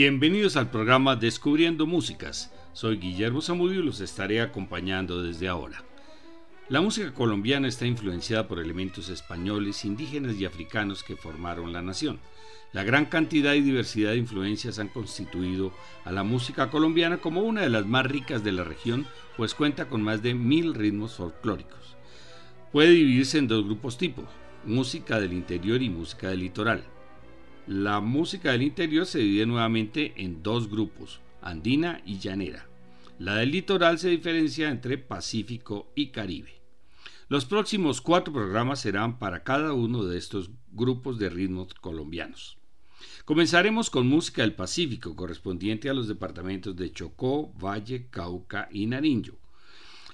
Bienvenidos al programa Descubriendo Músicas. Soy Guillermo Zamudio y los estaré acompañando desde ahora. La música colombiana está influenciada por elementos españoles, indígenas y africanos que formaron la nación. La gran cantidad y diversidad de influencias han constituido a la música colombiana como una de las más ricas de la región, pues cuenta con más de mil ritmos folclóricos. Puede dividirse en dos grupos tipo, música del interior y música del litoral. La música del interior se divide nuevamente en dos grupos, andina y llanera. La del litoral se diferencia entre Pacífico y Caribe. Los próximos cuatro programas serán para cada uno de estos grupos de ritmos colombianos. Comenzaremos con música del Pacífico, correspondiente a los departamentos de Chocó, Valle, Cauca y Nariño.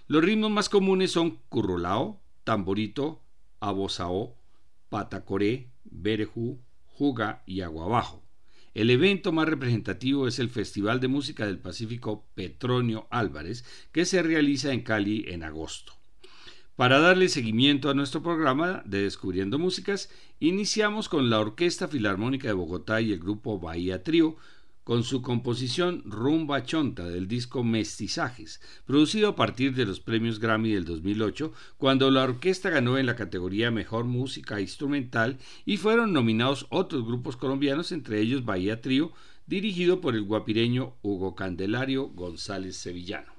Los ritmos más comunes son currolao, tamborito, abosao, patacoré, berejú, juga y aguabajo. El evento más representativo es el Festival de Música del Pacífico Petronio Álvarez, que se realiza en Cali en agosto. Para darle seguimiento a nuestro programa de Descubriendo Músicas, iniciamos con la Orquesta Filarmónica de Bogotá y el grupo Bahía Trío, con su composición Rumba Chonta del disco Mestizajes, producido a partir de los premios Grammy del 2008, cuando la orquesta ganó en la categoría Mejor Música Instrumental y fueron nominados otros grupos colombianos, entre ellos Bahía Trío, dirigido por el guapireño Hugo Candelario González Sevillano.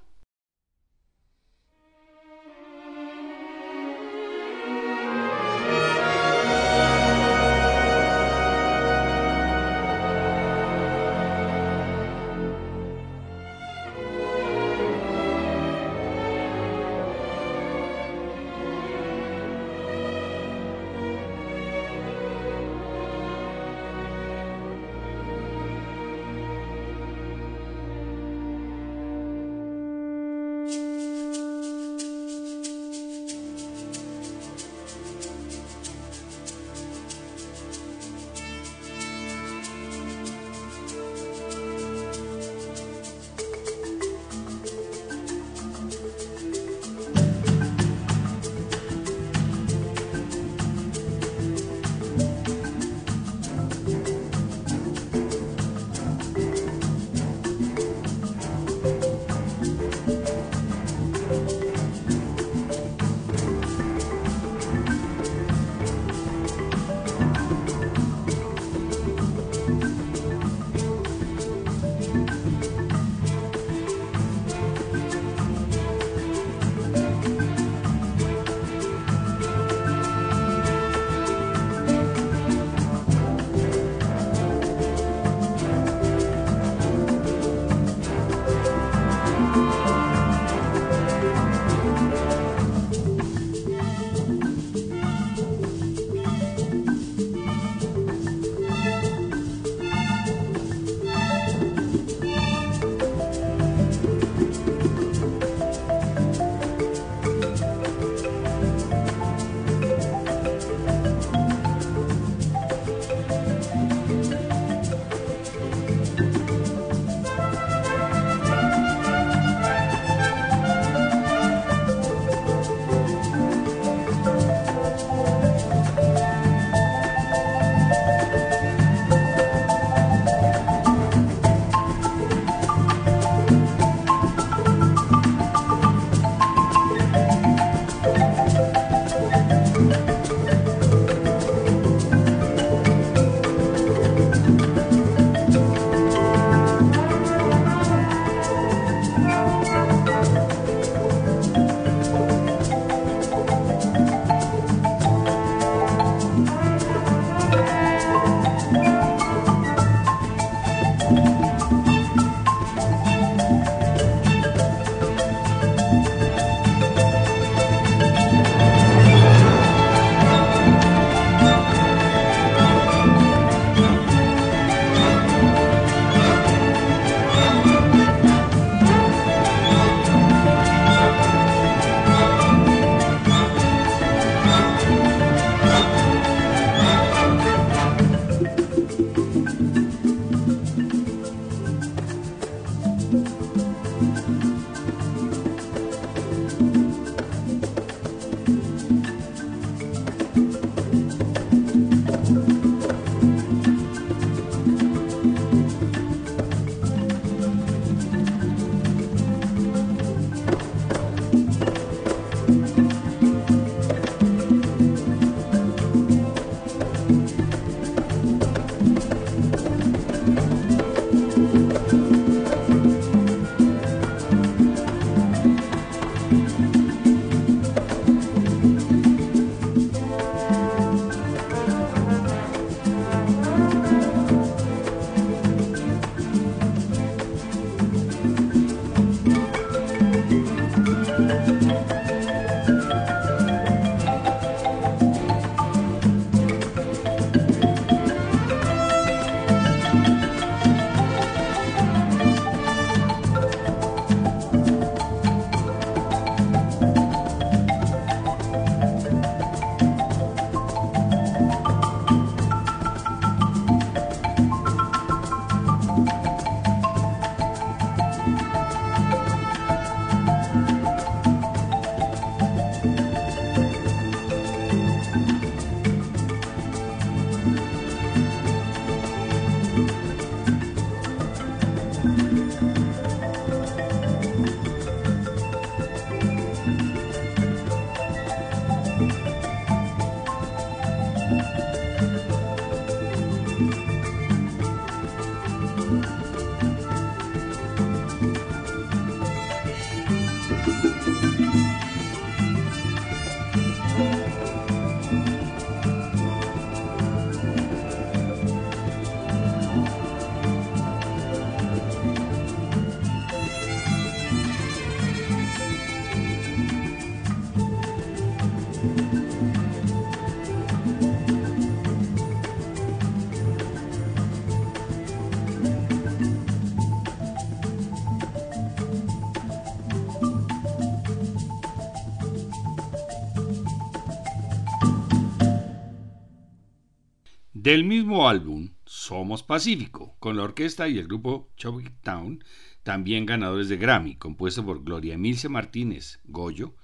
Del mismo álbum, Somos Pacífico, con la orquesta y el grupo Chubby Town, también ganadores de Grammy, compuesto por Gloria Emilce Martínez, Goyo,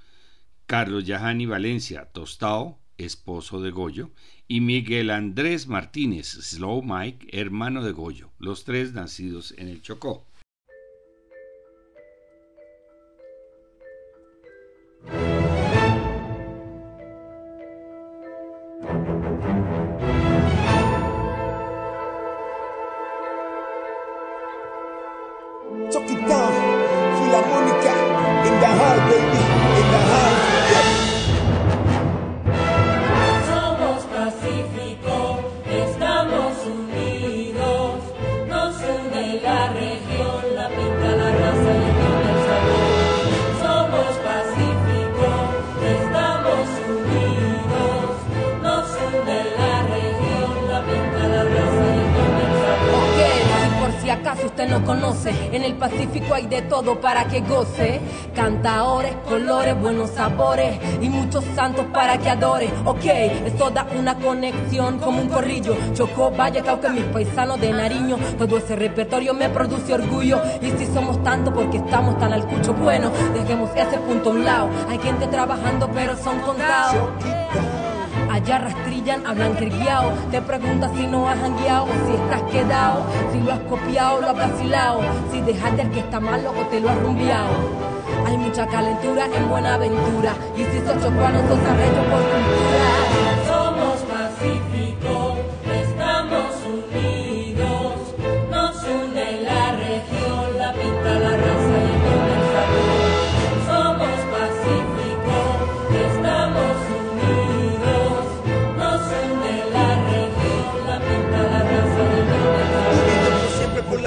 Carlos Yahani Valencia, Tostao, esposo de Goyo, y Miguel Andrés Martínez, Slow Mike, hermano de Goyo, los tres nacidos en el Chocó. Para que goce. Cantadores, colores, buenos sabores y muchos santos para que adore. Ok, esto da una conexión como un corrillo. Chocó, vaya, que mis paisanos de Nariño. Todo ese repertorio me produce orgullo. Y si somos tantos porque estamos tan al cucho, bueno, dejemos ese punto a un lado. Hay gente trabajando, pero son contados. Allá rastrillan, hablan criado. Te preguntas si no has jangueado o si estás quedado. Si lo has copiado, lo has vacilado. Si dejaste el que está malo o te lo has rumbiado. Hay mucha calentura en buena aventura. Y si sos chocuano, sos arrecho por cultura. Somos pacíficos,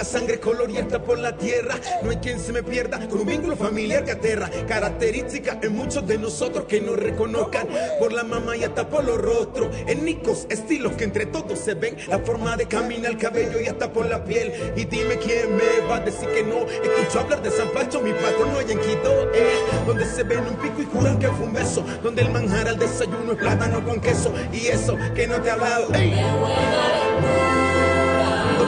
sangre colorienta por la tierra. No hay quien se me pierda con un vínculo familiar que aterra. Característica en muchos de nosotros que nos reconozcan por la mamá y hasta por los rostros. Nicos estilos que entre todos se ven. La forma de caminar, el cabello y hasta por la piel. Y dime quién me va a decir que no. Escucho hablar de San Pancho, mi patrón no hay en Quito. Eh, donde se ven un pico y juran que fue un beso. Donde el manjar al desayuno es plátano con queso. Y eso que no te he hablado.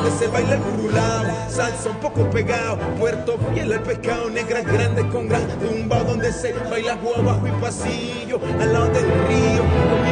Donde se baila el curulao, salsa un poco pegado, puerto fiel al pescado, negras grandes con gran tumba, donde se baila abajo y pasillo, al lado del río,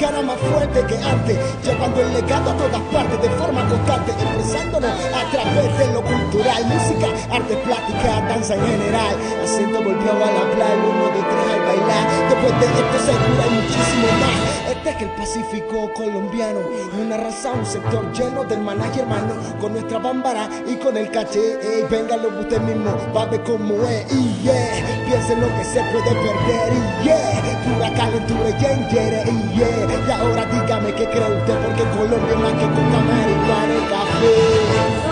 herencia africana más fuerte que antes, llevando el legado a todas partes de forma constante, expresándonos a través de lo cultural, música, arte plástica, danza en general, acento volvió a la playa, uno de tres al bailar, después de esto seguro hay muchísimo más, es el Pacífico colombiano, una raza, un sector lleno del manager hermano, con nuestra bámbara y con el caché, ey, véngalo usted mismo, va a ver cómo es, y yeah, piensen lo que se puede perder, y yeah, pura calentura y yengere y yeah. Y ahora dígame qué cree usted, porque Colombia es más que con americana y café.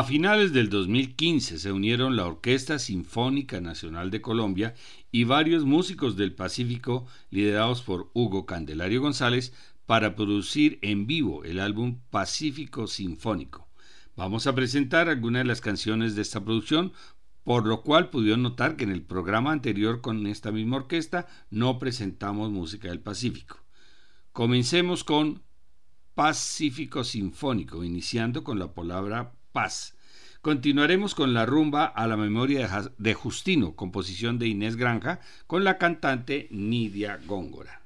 A finales del 2015 se unieron la Orquesta Sinfónica Nacional de Colombia y varios músicos del Pacífico liderados por Hugo Candelario González para producir en vivo el álbum Pacífico Sinfónico. Vamos a presentar algunas de las canciones de esta producción, por lo cual pudieron notar que en el programa anterior con esta misma orquesta no presentamos música del Pacífico. Comencemos con Pacífico Sinfónico, iniciando con la palabra paz. Continuaremos con la rumba a la memoria de Justino, composición de Inés Granja, con la cantante Nidia Góngora.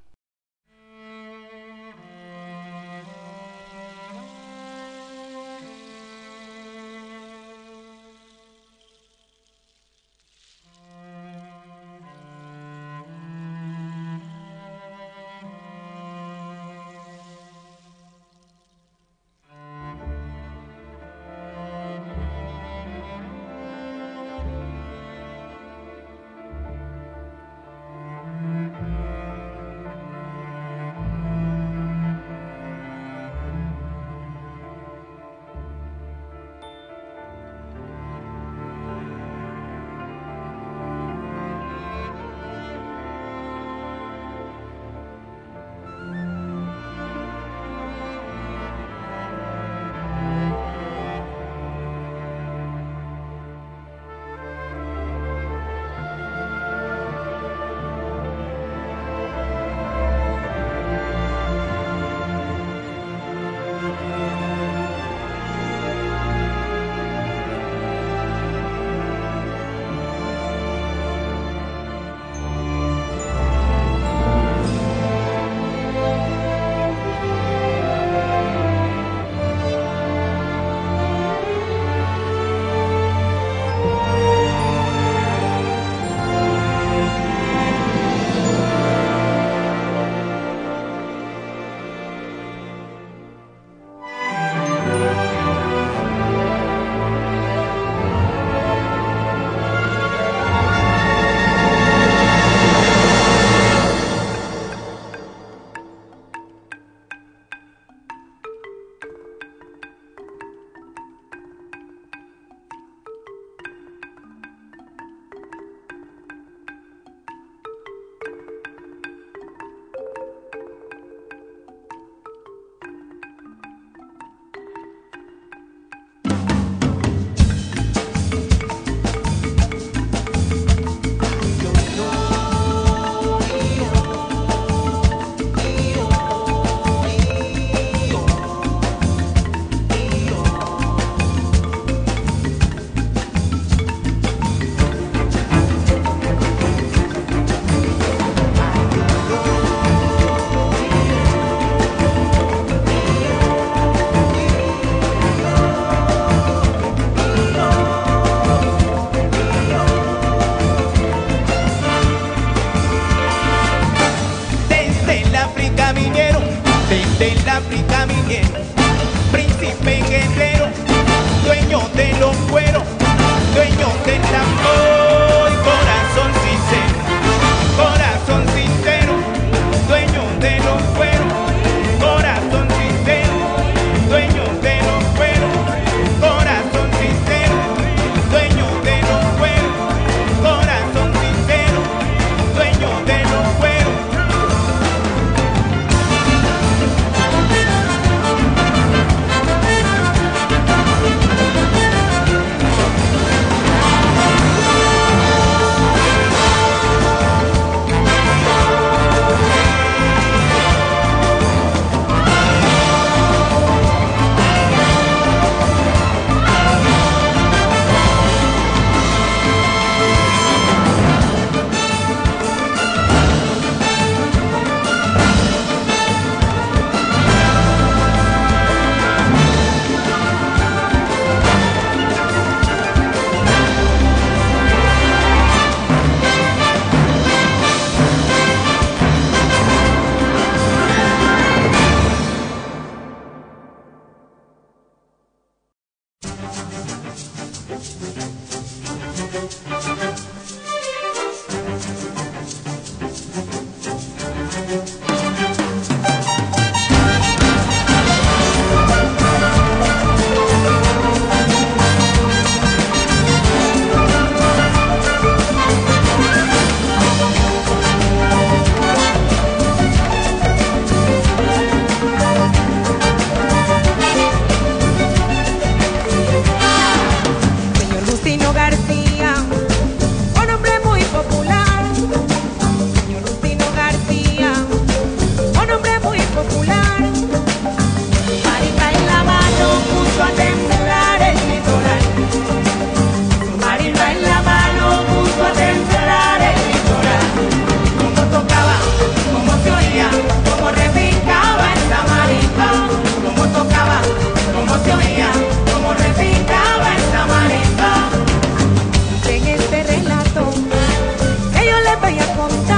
Ven a.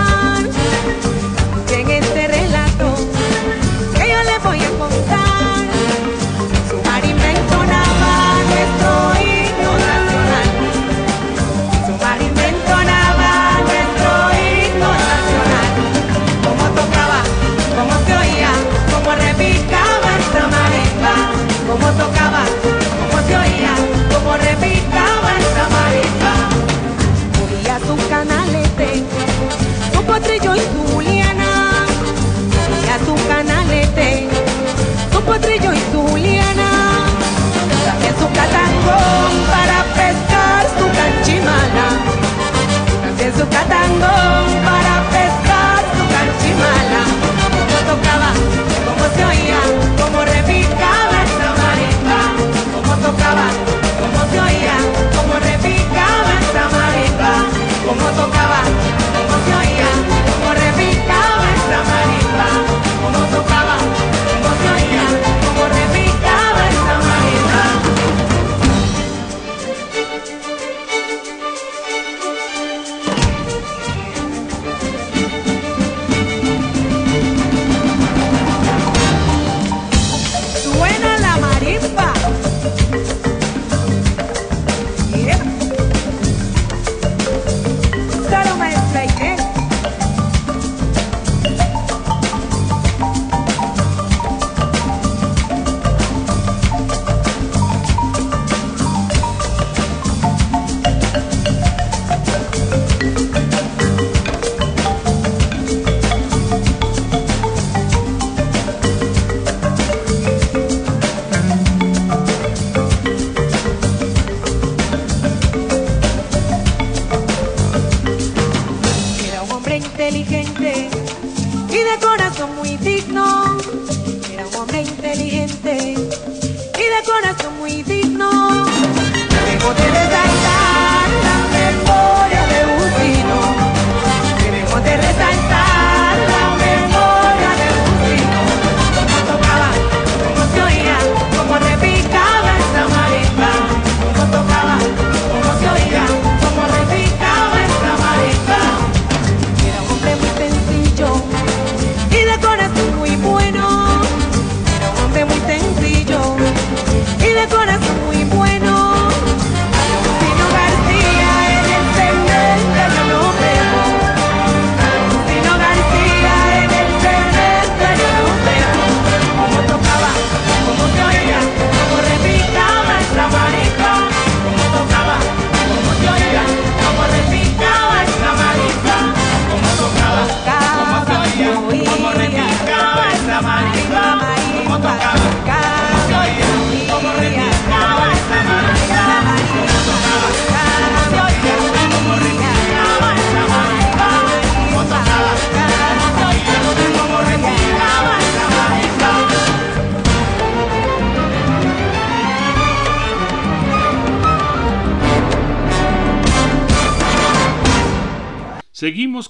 road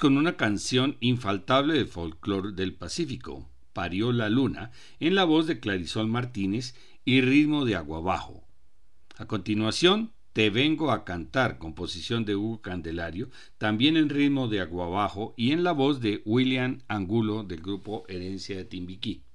con una canción infaltable del folclore del Pacífico, Parió la Luna, en la voz de Clarisol Martínez y ritmo de Aguabajo. A continuación, Te vengo a cantar, composición de Hugo Candelario, también en ritmo de Aguabajo y en la voz de William Angulo del grupo Herencia de Timbiquí.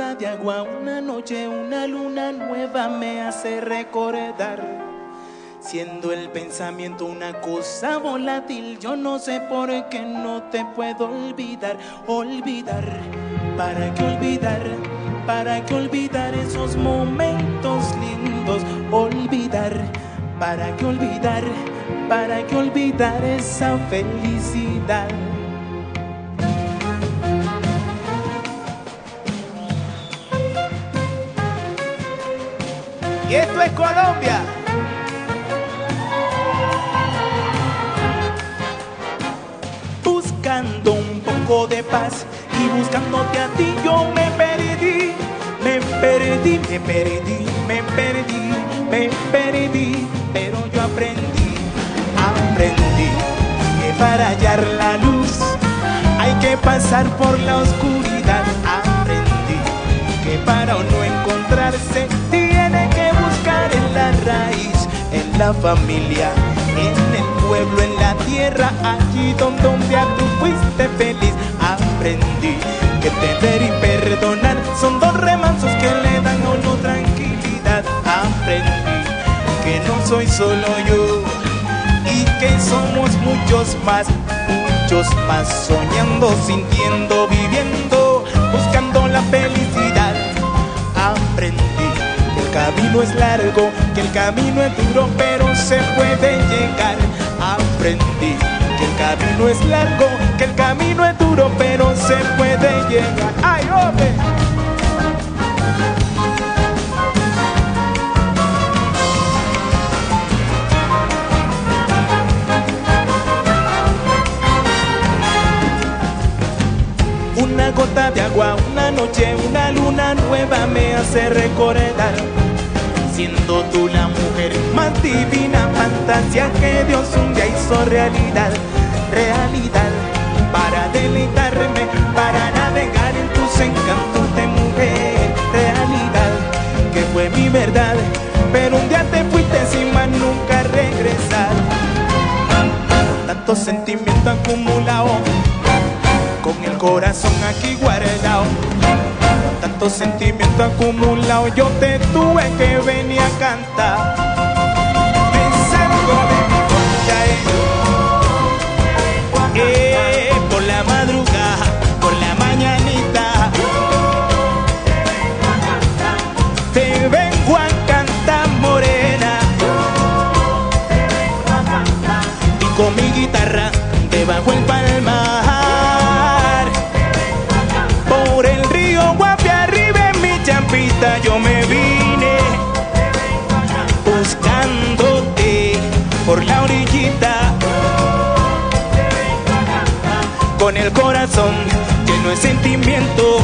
De agua, una noche, una luna nueva me hace recordar. Siendo el pensamiento una cosa volátil, yo no sé por qué no te puedo olvidar, olvidar. ¿Para qué olvidar? ¿Para qué olvidar esos momentos lindos? Olvidar. ¿Para qué olvidar? ¿Para qué olvidar esa felicidad? Y esto es Colombia. Buscando un poco de paz y buscándote a ti yo me perdí, me perdí, me perdí, me perdí, me perdí, pero yo aprendí, aprendí que para hallar la luz hay que pasar por la oscuridad, aprendí que para no encontrarse raíz, en la familia, en el pueblo, en la tierra, allí donde, donde tú fuiste feliz. Aprendí que tener y perdonar son dos remansos que le dan a uno tranquilidad. Aprendí que no soy solo yo y que somos muchos más, muchos más, soñando, sintiendo, viviendo, buscando la felicidad. Aprendí el camino es largo, que el camino es duro, pero se puede llegar. Aprendí que el camino es largo, que el camino es duro, pero se puede llegar. ¡Ay, hombre! Una gota de agua, una noche, una luna nueva me hace recordar. Siendo tú la mujer más divina, fantasía que Dios un día hizo realidad, realidad. Para deleitarme, para navegar en tus encantos de mujer, realidad. Que fue mi verdad, pero un día te fuiste sin más nunca regresar. Tanto sentimiento acumulado con el corazón aquí guardado. Tanto sentimiento acumulado, yo te tuve que venir a cantar. Corazón lleno de sentimiento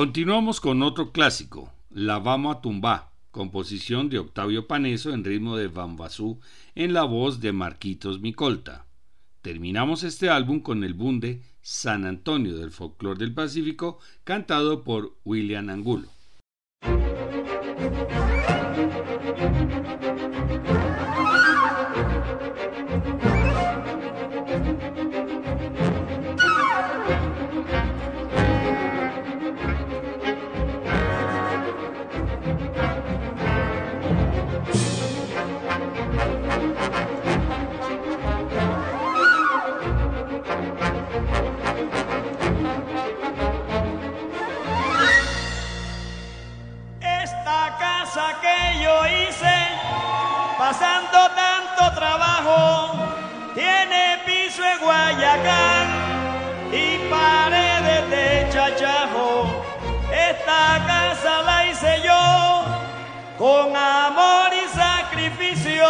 Continuamos con otro clásico, La Vamos a Tumba, composición de Octavio Paneso en ritmo de Bambasú en la voz de Marquitos Micolta. Terminamos este álbum con el bunde San Antonio del folclore del Pacífico, cantado por William Angulo. Con amor y sacrificio,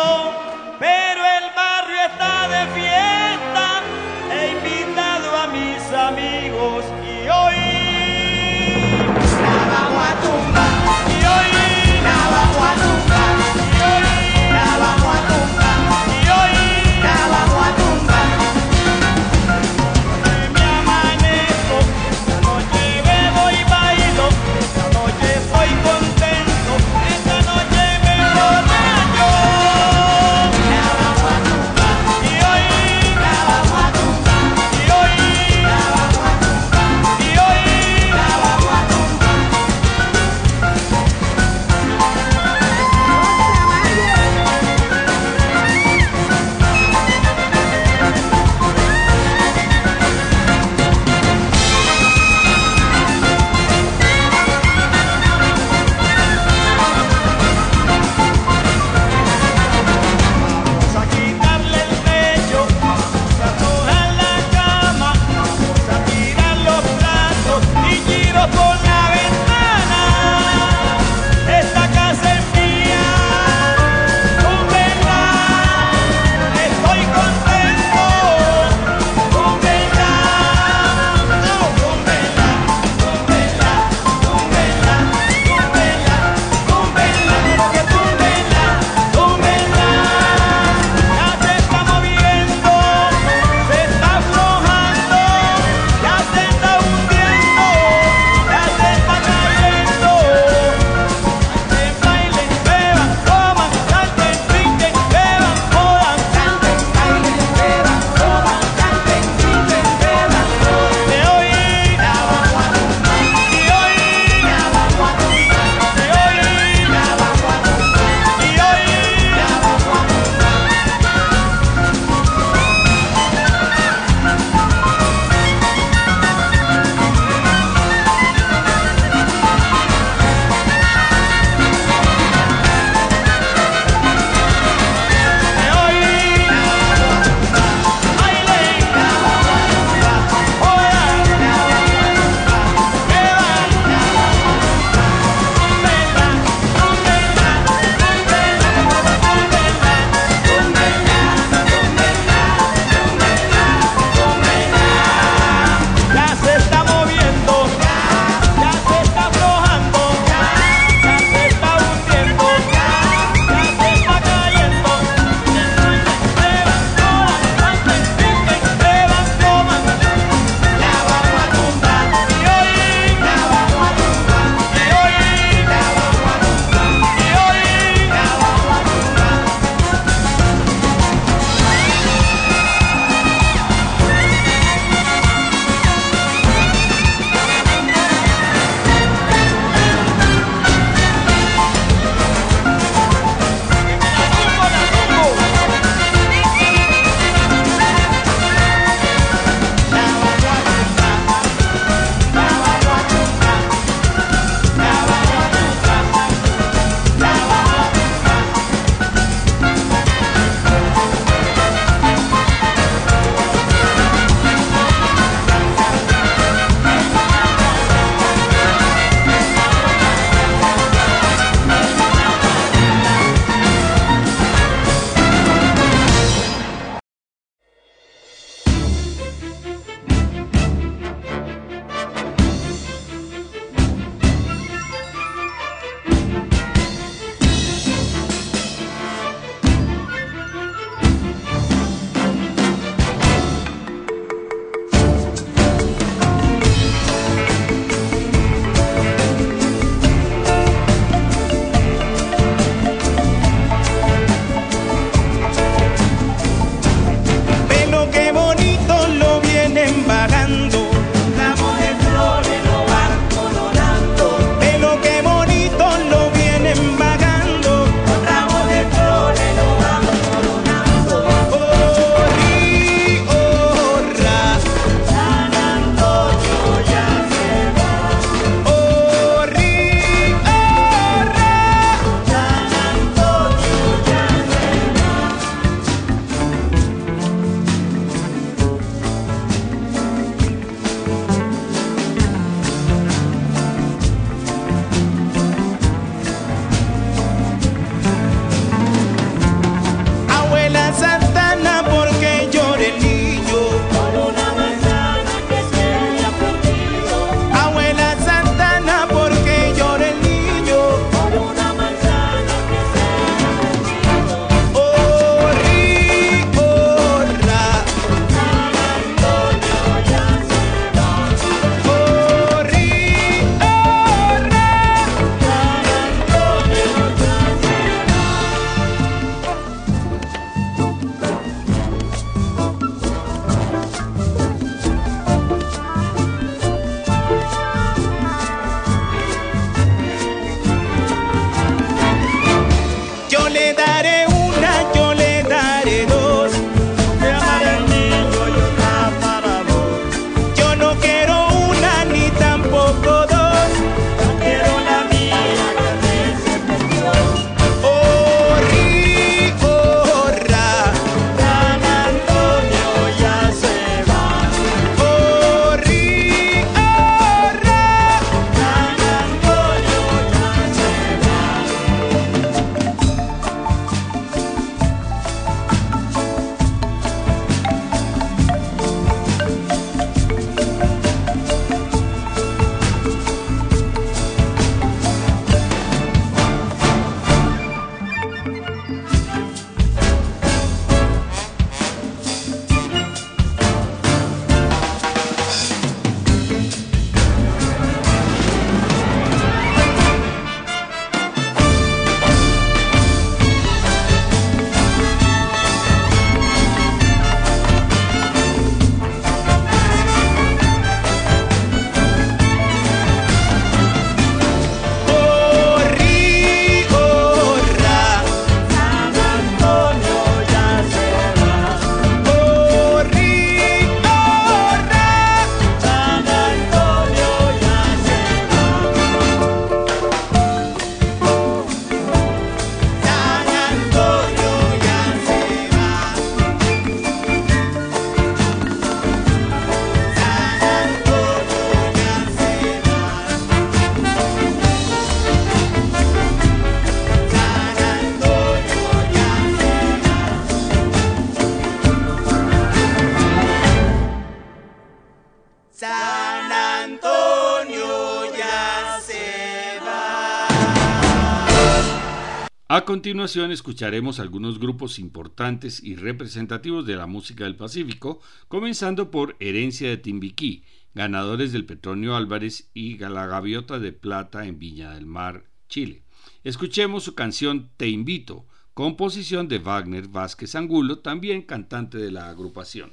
A continuación escucharemos algunos grupos importantes y representativos de la música del Pacífico, comenzando por Herencia de Timbiquí, ganadores del Petronio Álvarez y la Gaviota de Plata en Viña del Mar, Chile. Escuchemos su canción Te Invito, composición de Wagner Vázquez Angulo, también cantante de la agrupación.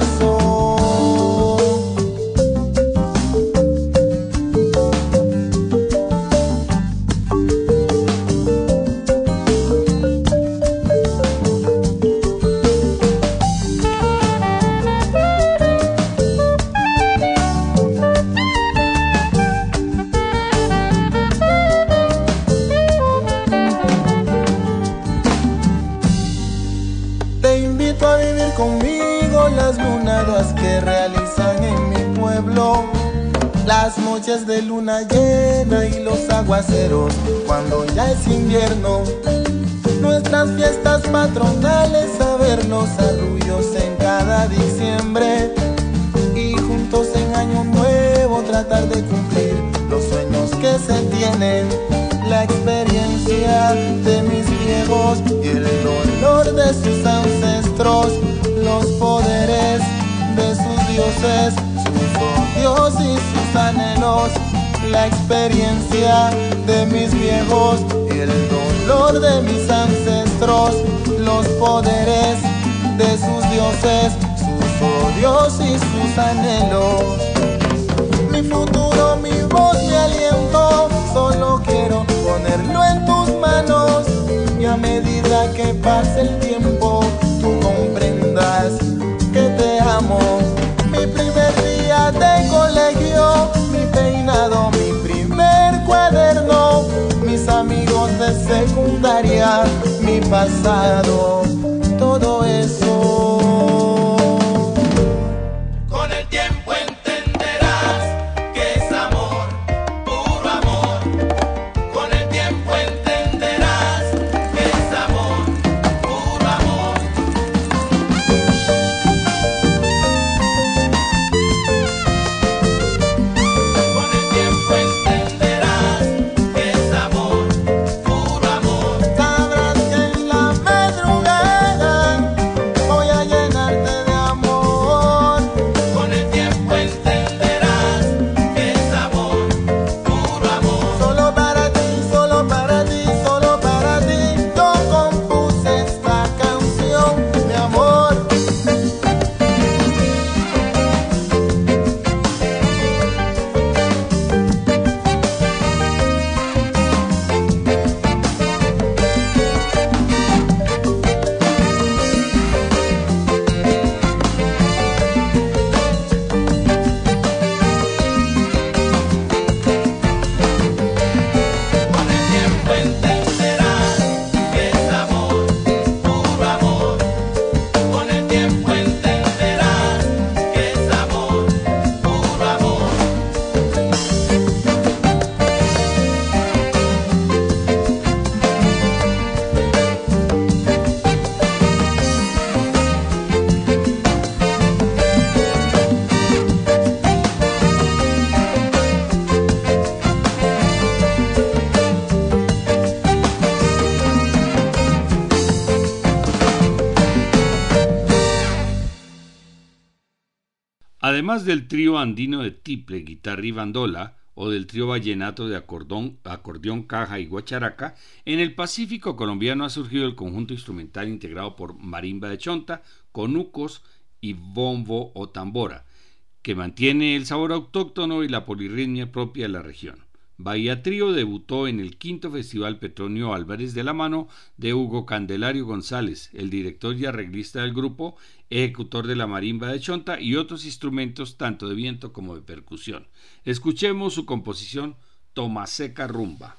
Además del trío andino de tiple, guitarra y bandola, o del trío vallenato de acordeón, acordeón, caja y guacharaca, en el Pacífico colombiano ha surgido el conjunto instrumental integrado por marimba de chonta, conucos y bombo o tambora, que mantiene el sabor autóctono y la polirritmia propia de la región. Bahía Trío debutó en el quinto Festival Petronio Álvarez de la mano de Hugo Candelario González, el director y arreglista del grupo, ejecutor de la marimba de chonta y otros instrumentos tanto de viento como de percusión. Escuchemos su composición Tomaseca Rumba.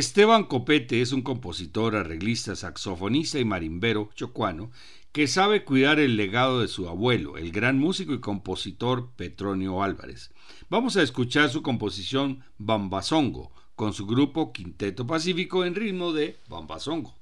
Esteban Copete es un compositor, arreglista, saxofonista y marimbero chocuano que sabe cuidar el legado de su abuelo, el gran músico y compositor Petronio Álvarez. Vamos a escuchar su composición Bambazongo con su grupo Quinteto Pacífico en ritmo de Bambazongo.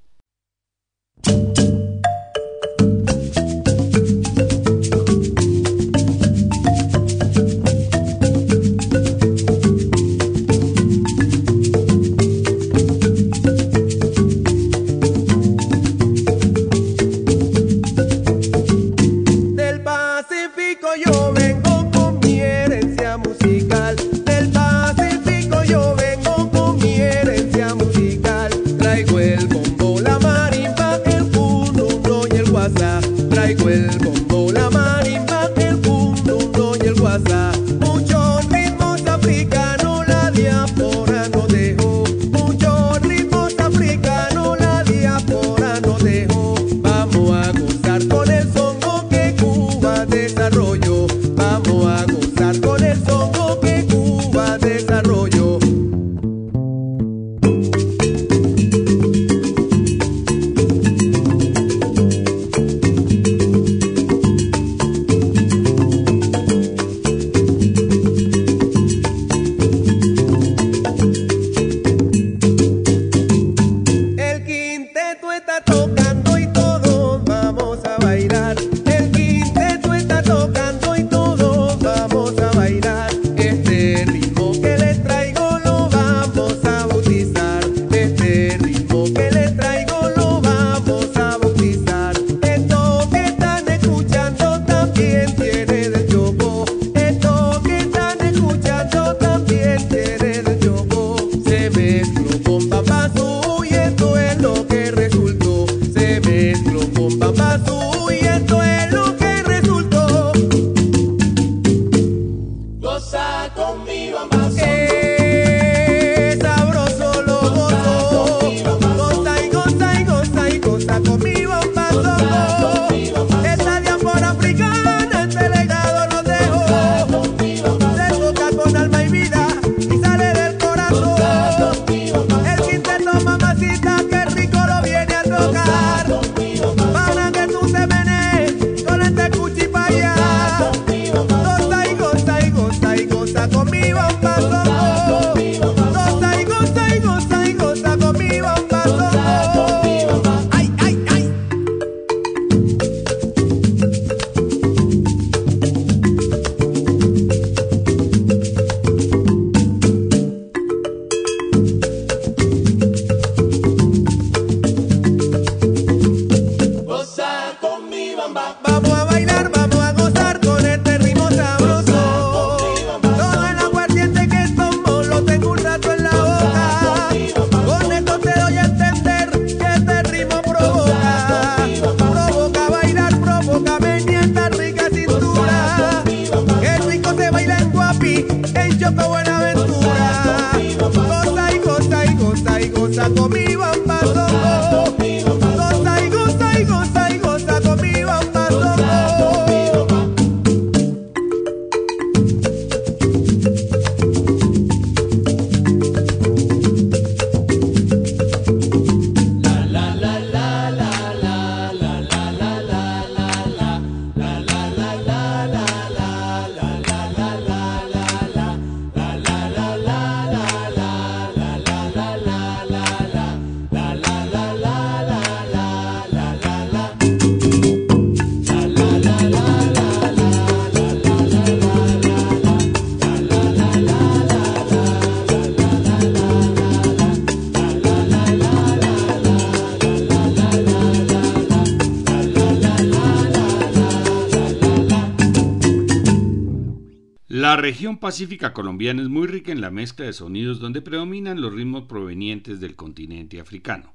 Región pacífica colombiana es muy rica en la mezcla de sonidos donde predominan los ritmos provenientes del continente africano.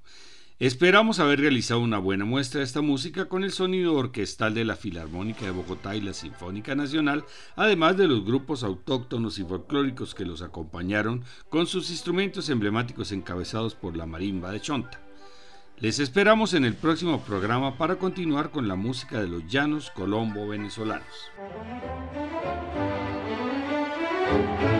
Esperamos haber realizado una buena muestra de esta música con el sonido orquestal de la Filarmónica de Bogotá y la Sinfónica Nacional, además de los grupos autóctonos y folclóricos que los acompañaron con sus instrumentos emblemáticos encabezados por la marimba de Chonta. Les esperamos en el próximo programa para continuar con la música de los llanos colombo venezolanos. Música